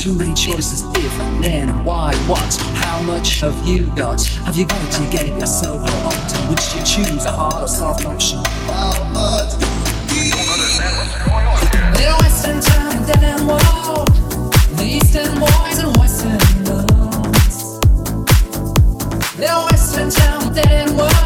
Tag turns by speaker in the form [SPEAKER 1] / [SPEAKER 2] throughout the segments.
[SPEAKER 1] Too many choices if, then, why, what? How much have you got? Have you got to get yourself or often? Would you choose a hard or soft option? How much? Little Western town, dead and wild. The Eastern boys and Western girls. Little Western town, dead and wild.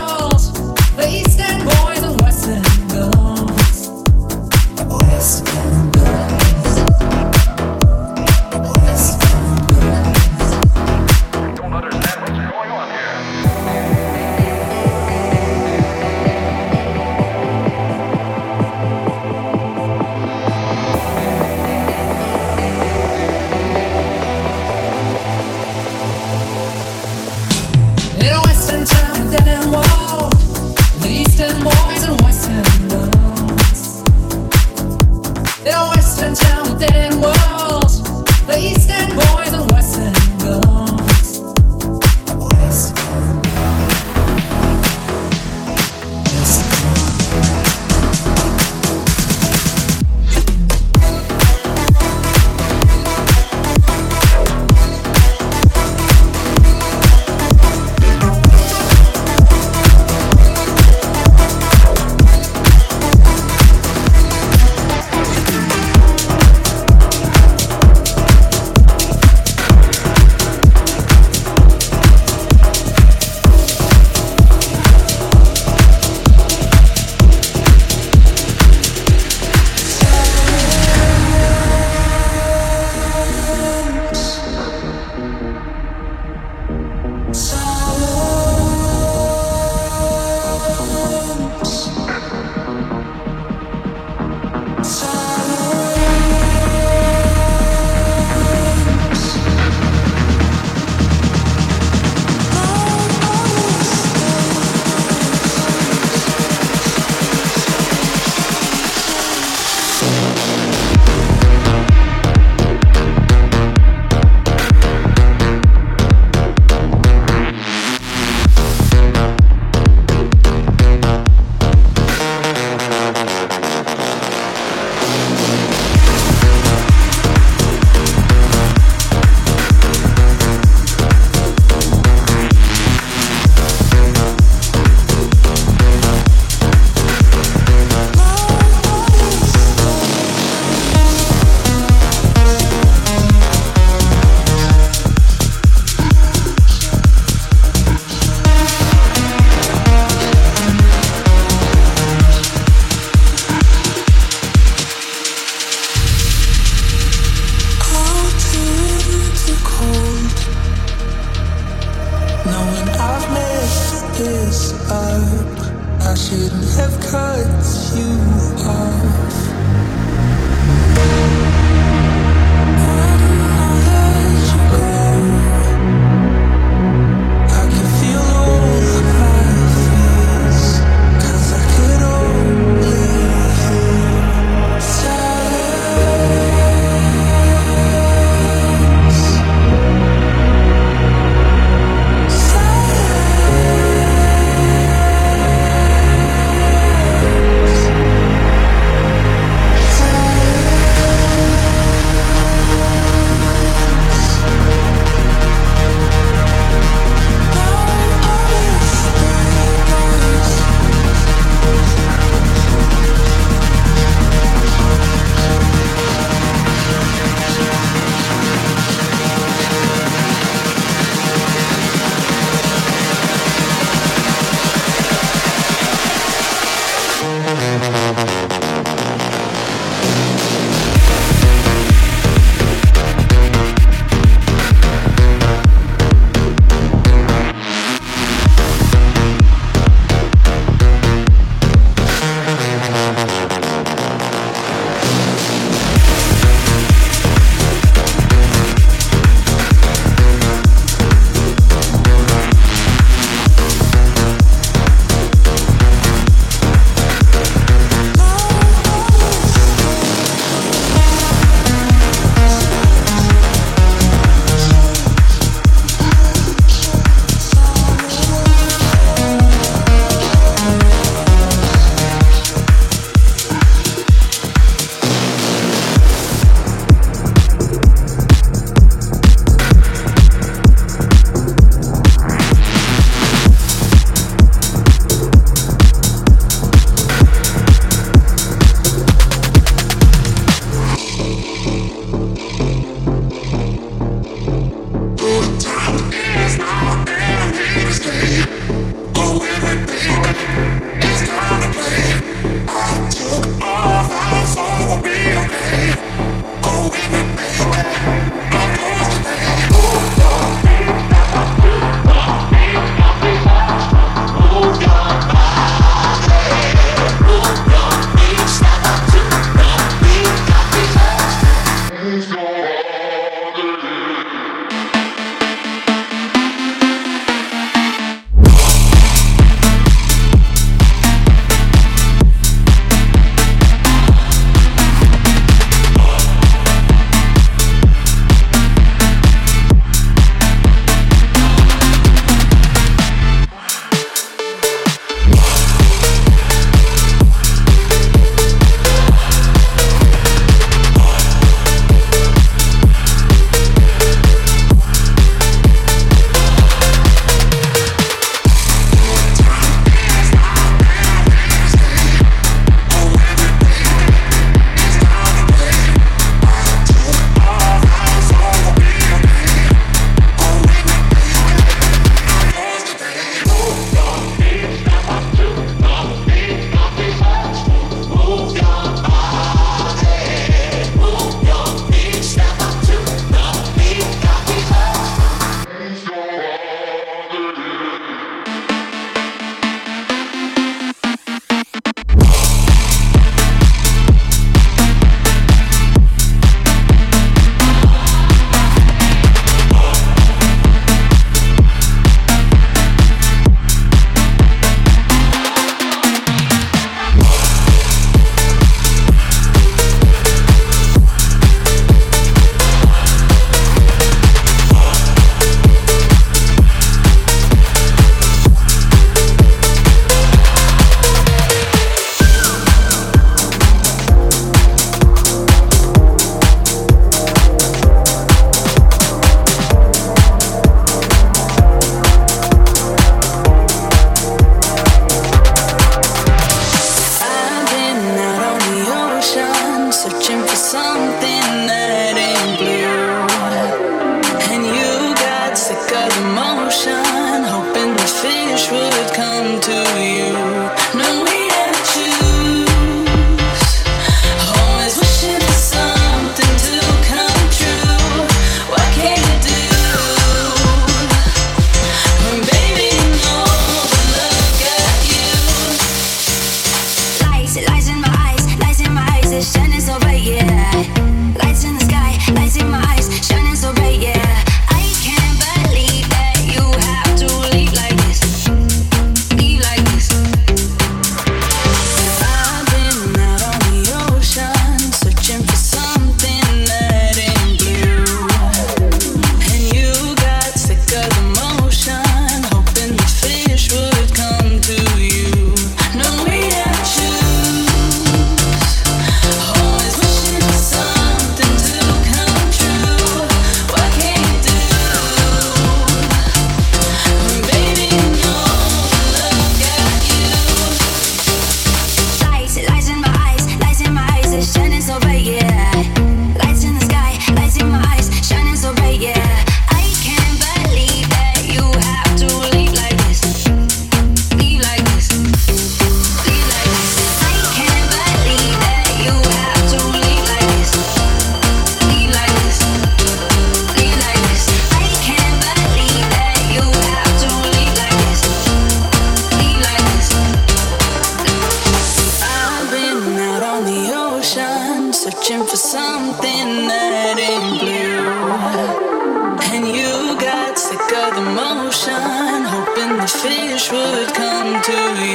[SPEAKER 2] to you.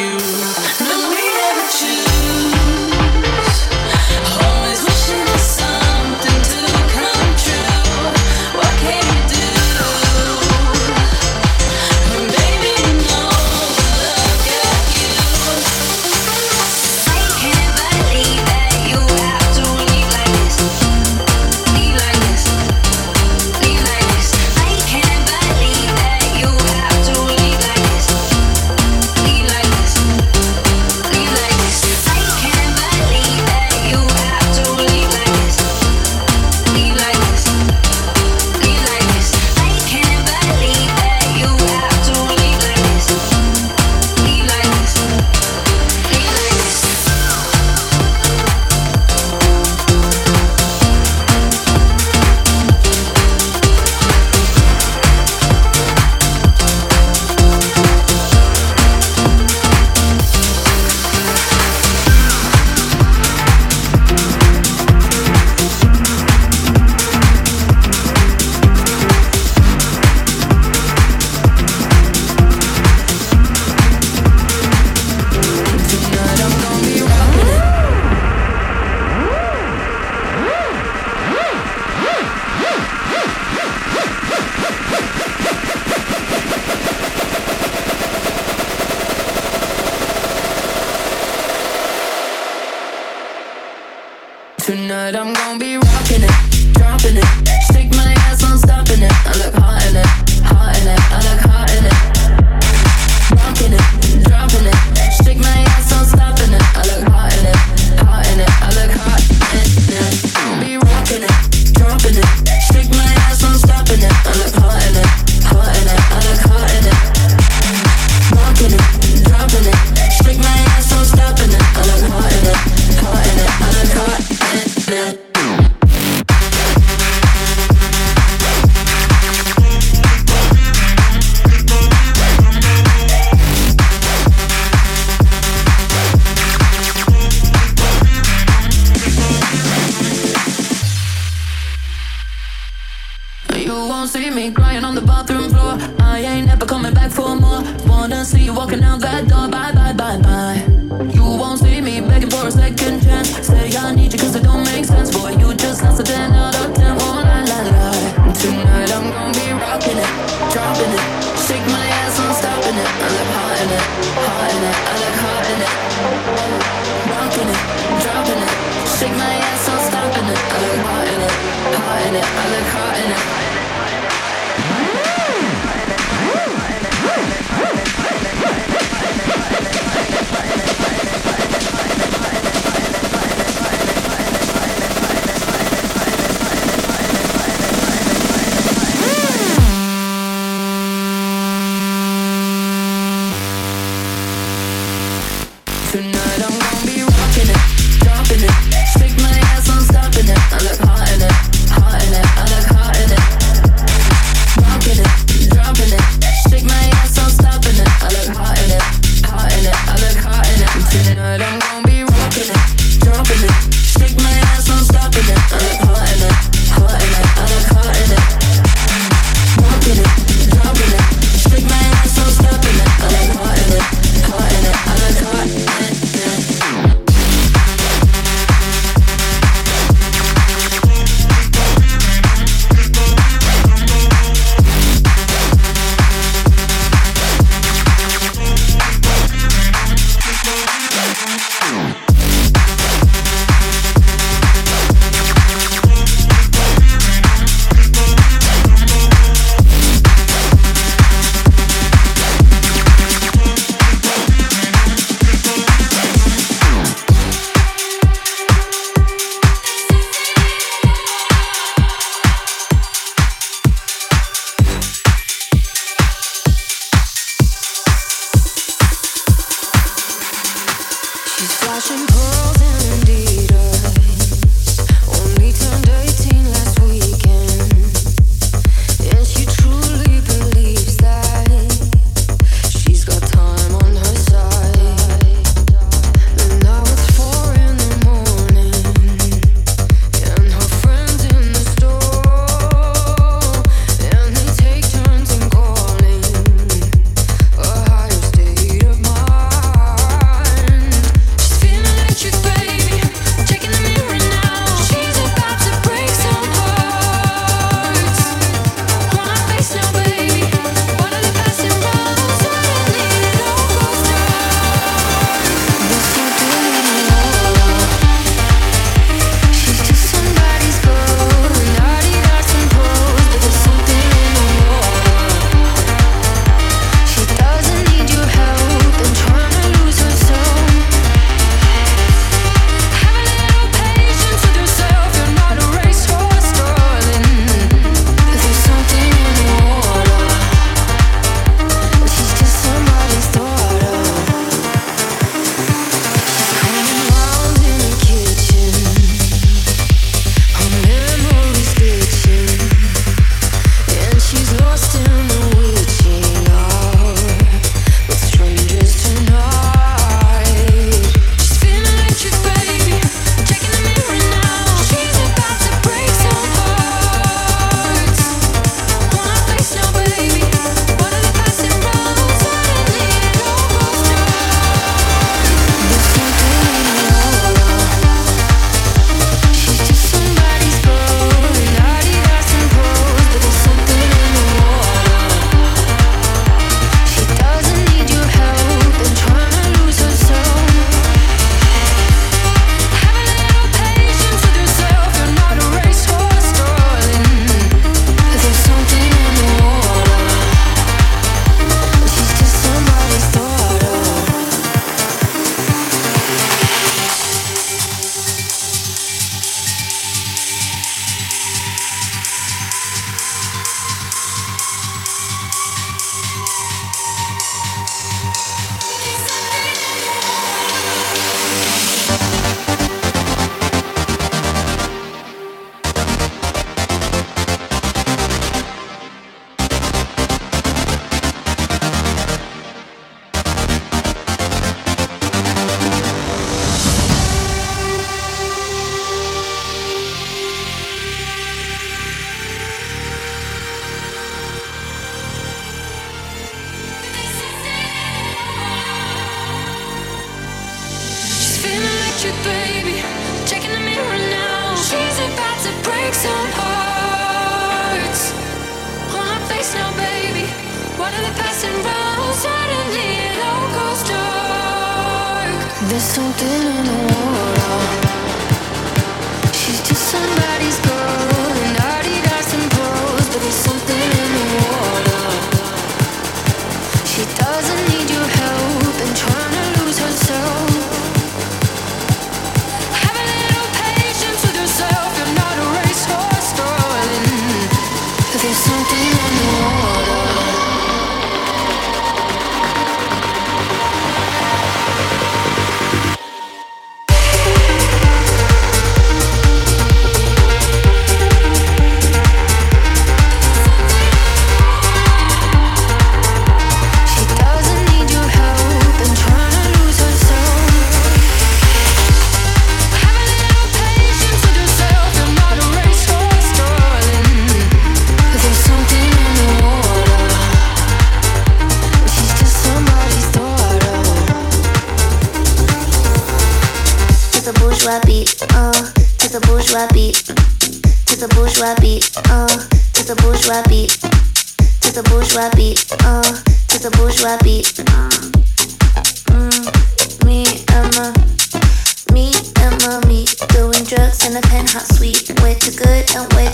[SPEAKER 3] Tonight I'm gonna be rocking it, dropping it. stick my ass, on stopping it. I look hot in it, hot in it. I look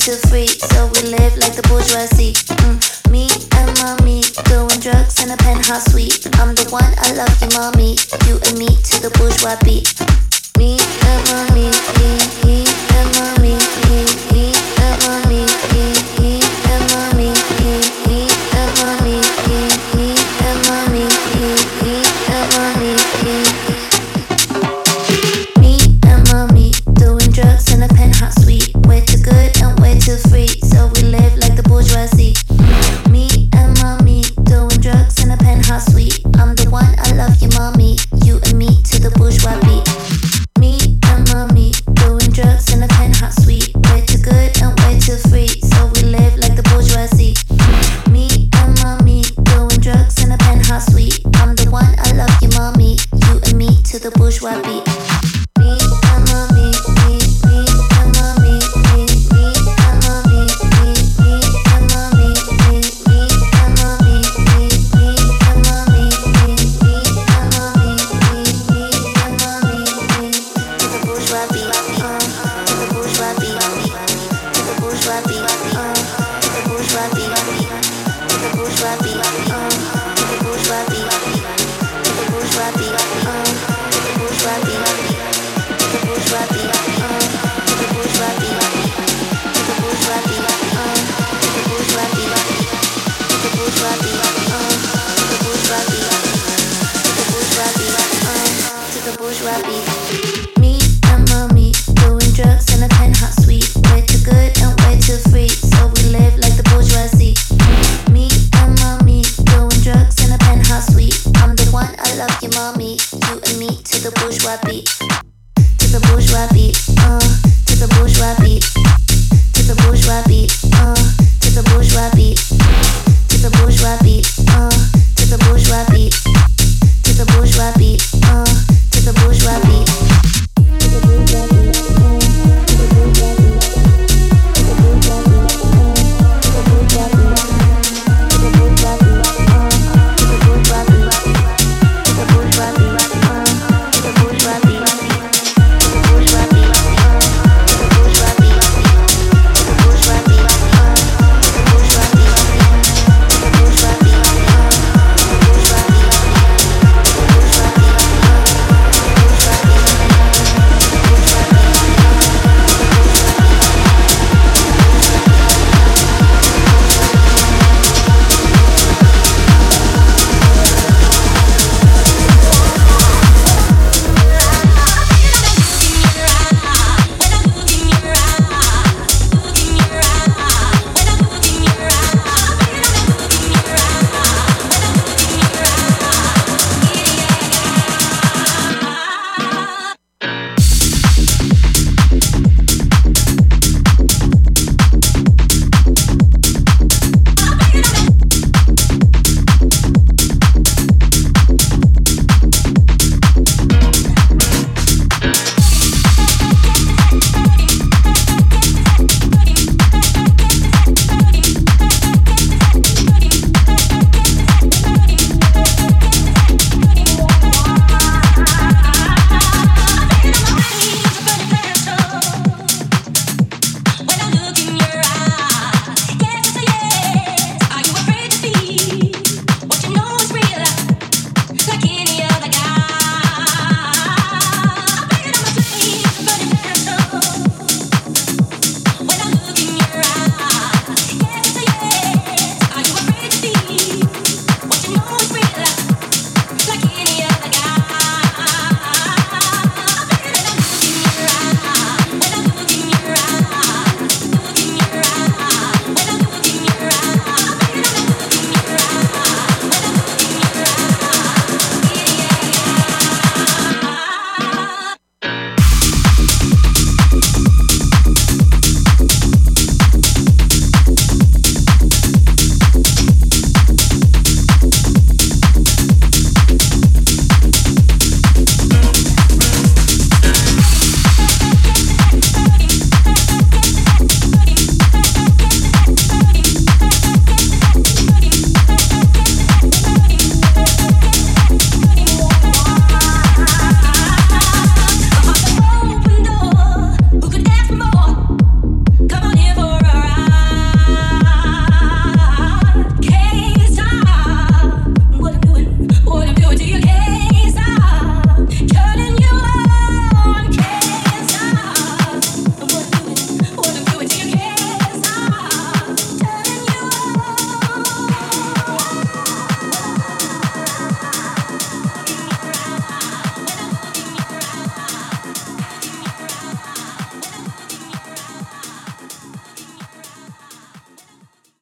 [SPEAKER 4] mommy, so we live like the bourgeois beat. Mm, me and mommy, me, me.